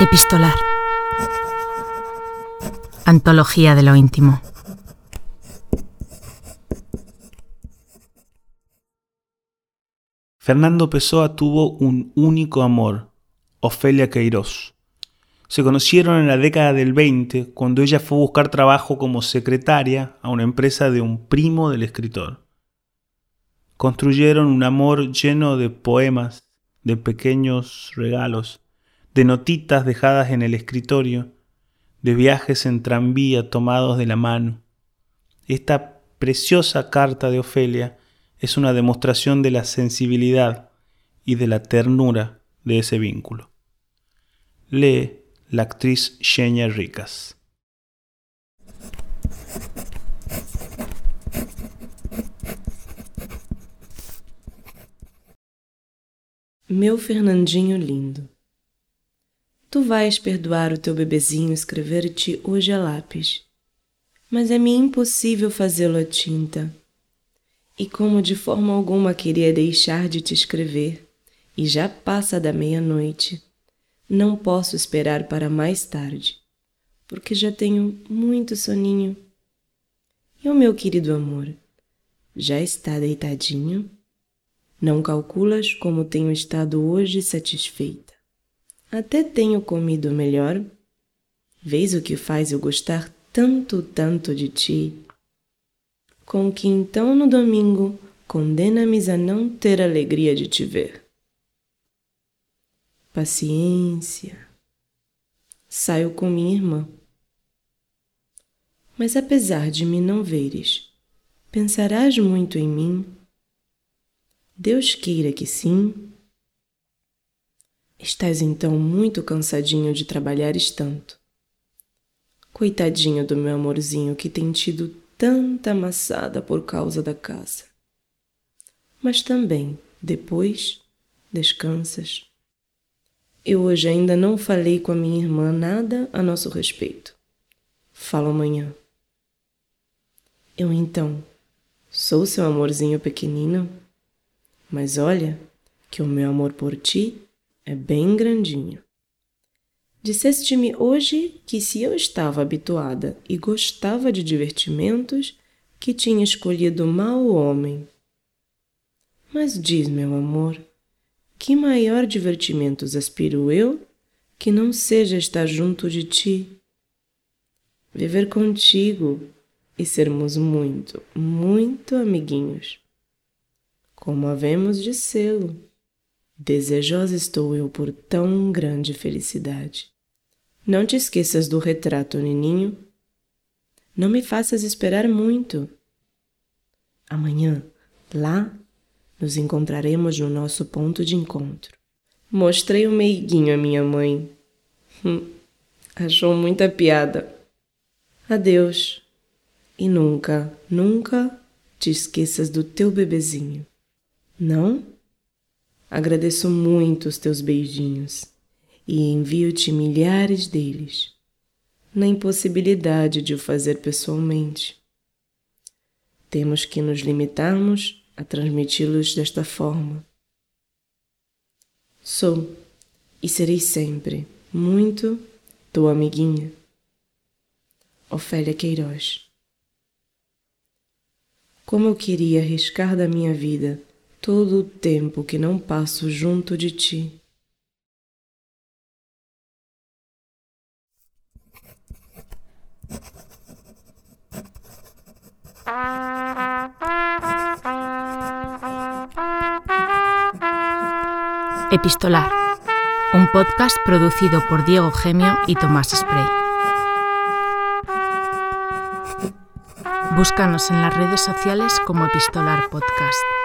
Epistolar. Antología de lo íntimo. Fernando Pessoa tuvo un único amor, Ofelia Queiroz. Se conocieron en la década del 20, cuando ella fue a buscar trabajo como secretaria a una empresa de un primo del escritor. Construyeron un amor lleno de poemas, de pequeños regalos, de notitas dejadas en el escritorio, de viajes en tranvía tomados de la mano. Esta preciosa carta de Ofelia es una demostración de la sensibilidad y de la ternura de ese vínculo. Lee la actriz Xenia Ricas. Meu Fernandinho lindo. Tu vais perdoar o teu bebezinho escrever-te hoje a lápis, mas é-me impossível fazê-lo a tinta. E como de forma alguma queria deixar de te escrever, e já passa da meia-noite, não posso esperar para mais tarde, porque já tenho muito soninho. E o meu querido amor, já está deitadinho? Não calculas como tenho estado hoje satisfeita. Até tenho comido melhor. Vês o que faz eu gostar tanto, tanto de ti? Com que então no domingo condena-me a não ter alegria de te ver. Paciência. Saio com minha irmã. Mas apesar de me não veres, pensarás muito em mim? Deus queira que sim. Estás então muito cansadinho de trabalhares tanto. Coitadinho do meu amorzinho que tem tido tanta amassada por causa da casa. Mas também, depois, descansas. Eu hoje ainda não falei com a minha irmã nada a nosso respeito. Falo amanhã. Eu então sou seu amorzinho pequenino, mas olha que o meu amor por ti é bem grandinho. Disseste-me hoje que se eu estava habituada e gostava de divertimentos, que tinha escolhido mau homem. Mas diz, meu amor, que maior divertimentos aspiro eu que não seja estar junto de ti? Viver contigo e sermos muito, muito amiguinhos. Como havemos de sê-lo. Desejosa estou eu por tão grande felicidade. Não te esqueças do retrato, Nininho. Não me faças esperar muito. Amanhã, lá, nos encontraremos no nosso ponto de encontro. Mostrei o meiguinho à minha mãe. Hum, achou muita piada. Adeus. E nunca, nunca te esqueças do teu bebezinho. Não? Agradeço muito os teus beijinhos e envio-te milhares deles, na impossibilidade de o fazer pessoalmente. Temos que nos limitarmos a transmiti-los desta forma. Sou e serei sempre muito tua amiguinha, Ofélia Queiroz. Como eu queria arriscar da minha vida todo o tempo que não passo junto de ti. Epistolar, un podcast producido por Diego Gemio y Tomás Spray. Búscanos en las redes sociales como Epistolar Podcast.